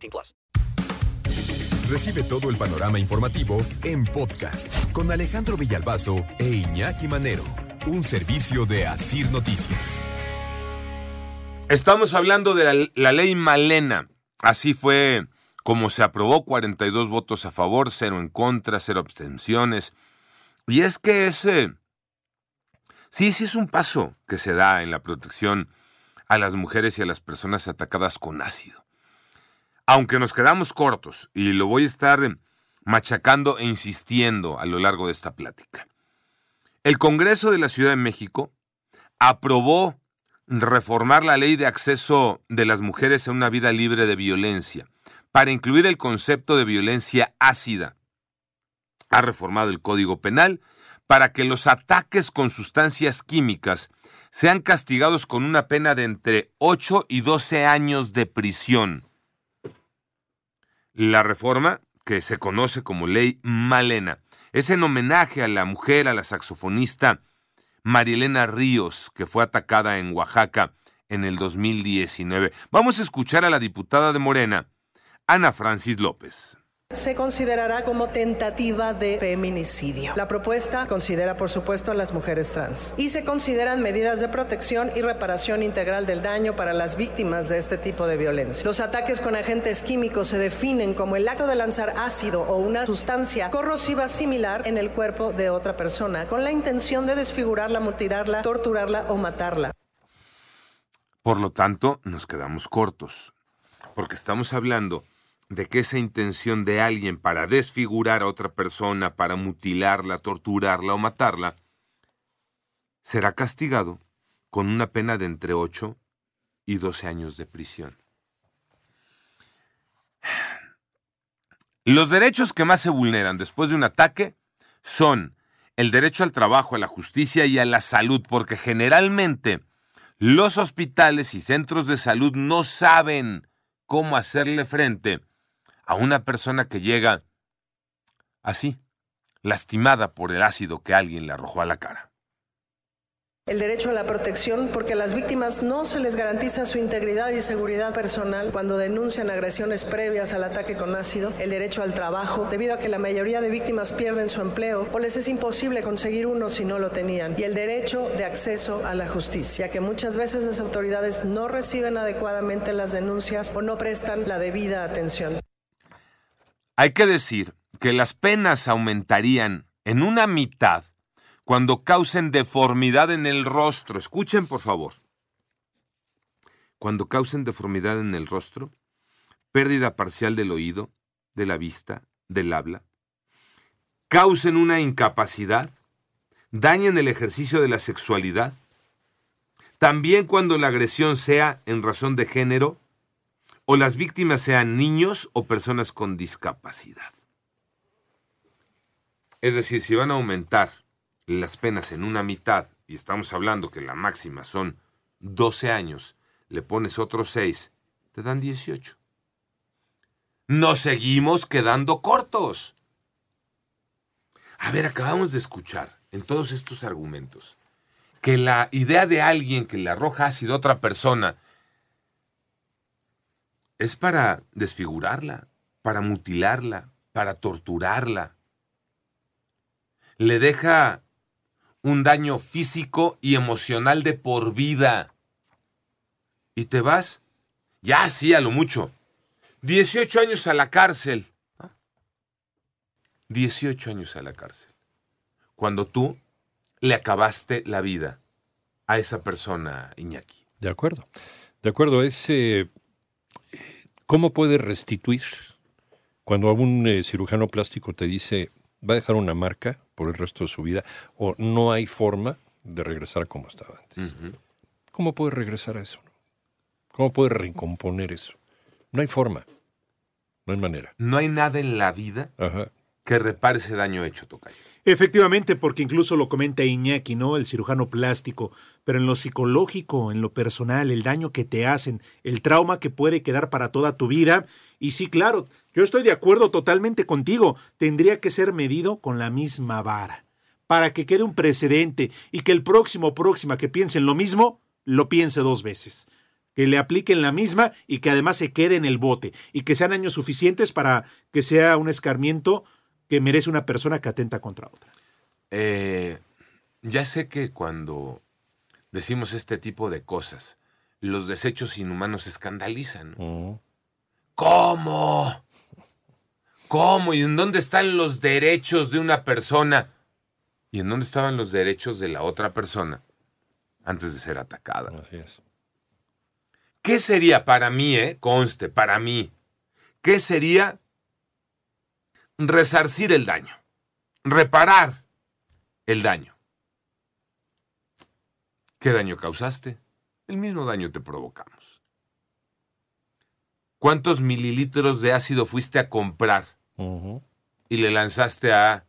18 plus. Recibe todo el panorama informativo en podcast con Alejandro Villalbazo e Iñaki Manero. Un servicio de Asir Noticias. Estamos hablando de la, la ley Malena. Así fue como se aprobó 42 votos a favor, 0 en contra, 0 abstenciones. Y es que ese, sí, sí es un paso que se da en la protección a las mujeres y a las personas atacadas con ácido. Aunque nos quedamos cortos, y lo voy a estar machacando e insistiendo a lo largo de esta plática. El Congreso de la Ciudad de México aprobó reformar la ley de acceso de las mujeres a una vida libre de violencia para incluir el concepto de violencia ácida. Ha reformado el Código Penal para que los ataques con sustancias químicas sean castigados con una pena de entre 8 y 12 años de prisión. La reforma, que se conoce como Ley Malena, es en homenaje a la mujer, a la saxofonista Marielena Ríos, que fue atacada en Oaxaca en el 2019. Vamos a escuchar a la diputada de Morena, Ana Francis López. Se considerará como tentativa de feminicidio. La propuesta considera, por supuesto, a las mujeres trans y se consideran medidas de protección y reparación integral del daño para las víctimas de este tipo de violencia. Los ataques con agentes químicos se definen como el acto de lanzar ácido o una sustancia corrosiva similar en el cuerpo de otra persona con la intención de desfigurarla, mutilarla, torturarla o matarla. Por lo tanto, nos quedamos cortos, porque estamos hablando de que esa intención de alguien para desfigurar a otra persona, para mutilarla, torturarla o matarla, será castigado con una pena de entre 8 y 12 años de prisión. Los derechos que más se vulneran después de un ataque son el derecho al trabajo, a la justicia y a la salud, porque generalmente los hospitales y centros de salud no saben cómo hacerle frente a una persona que llega así, lastimada por el ácido que alguien le arrojó a la cara. El derecho a la protección porque a las víctimas no se les garantiza su integridad y seguridad personal cuando denuncian agresiones previas al ataque con ácido. El derecho al trabajo debido a que la mayoría de víctimas pierden su empleo o les es imposible conseguir uno si no lo tenían. Y el derecho de acceso a la justicia, ya que muchas veces las autoridades no reciben adecuadamente las denuncias o no prestan la debida atención. Hay que decir que las penas aumentarían en una mitad cuando causen deformidad en el rostro. Escuchen, por favor. Cuando causen deformidad en el rostro, pérdida parcial del oído, de la vista, del habla, causen una incapacidad, dañen el ejercicio de la sexualidad, también cuando la agresión sea en razón de género o las víctimas sean niños o personas con discapacidad. Es decir, si van a aumentar las penas en una mitad, y estamos hablando que la máxima son 12 años, le pones otros 6, te dan 18. Nos seguimos quedando cortos. A ver, acabamos de escuchar en todos estos argumentos que la idea de alguien que le arroja ácido a otra persona es para desfigurarla, para mutilarla, para torturarla. Le deja un daño físico y emocional de por vida. ¿Y te vas? Ya, sí, a lo mucho. 18 años a la cárcel. 18 años a la cárcel. Cuando tú le acabaste la vida a esa persona, Iñaki. De acuerdo. De acuerdo, ese ¿Cómo puede restituir cuando un eh, cirujano plástico te dice va a dejar una marca por el resto de su vida o no hay forma de regresar a como estaba antes? ¿Cómo puede regresar a eso? ¿Cómo puede recomponer eso? No hay forma. No hay manera. No hay nada en la vida Ajá. Que repare ese daño hecho, Tocayo. Efectivamente, porque incluso lo comenta Iñaki, ¿no? El cirujano plástico, pero en lo psicológico, en lo personal, el daño que te hacen, el trauma que puede quedar para toda tu vida. Y sí, claro, yo estoy de acuerdo totalmente contigo, tendría que ser medido con la misma vara, para que quede un precedente y que el próximo próxima que piense en lo mismo, lo piense dos veces. Que le apliquen la misma y que además se quede en el bote y que sean años suficientes para que sea un escarmiento que merece una persona que atenta contra otra. Eh, ya sé que cuando decimos este tipo de cosas, los desechos inhumanos se escandalizan. ¿Cómo? ¿Cómo? ¿Y en dónde están los derechos de una persona? ¿Y en dónde estaban los derechos de la otra persona antes de ser atacada? Así es. ¿Qué sería para mí, eh? Conste, para mí. ¿Qué sería resarcir el daño? Reparar el daño. ¿Qué daño causaste? El mismo daño te provocamos. ¿Cuántos mililitros de ácido fuiste a comprar y le lanzaste a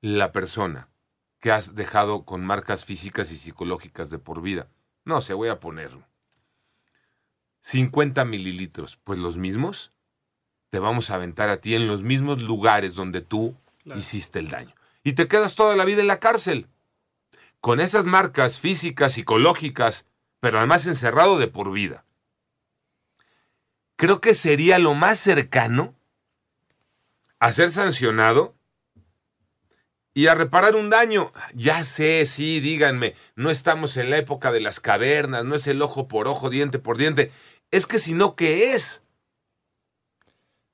la persona que has dejado con marcas físicas y psicológicas de por vida? No sé, voy a ponerlo. 50 mililitros, pues los mismos te vamos a aventar a ti en los mismos lugares donde tú hiciste el daño. Y te quedas toda la vida en la cárcel. Con esas marcas físicas, psicológicas, pero además encerrado de por vida. Creo que sería lo más cercano a ser sancionado y a reparar un daño. Ya sé, sí, díganme, no estamos en la época de las cavernas, no es el ojo por ojo, diente por diente. Es que si no, ¿qué es?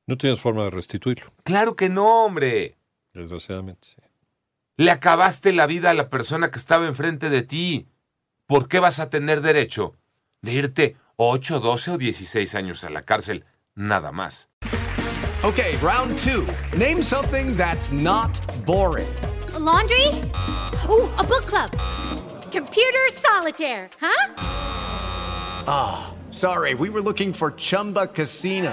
No tienes forma de restituirlo, Claro que no, hombre. desgraciadamente. sí. Le acabaste la vida a la persona que estaba enfrente de ti. ¿Por qué vas a tener derecho de irte 8, 12 o 16 años a la cárcel? Nada más. Okay, round two. Name something that's not boring. A laundry? Ooh, a book club. Computer solitaire, huh? Sorry, we were looking for Chumba Casino.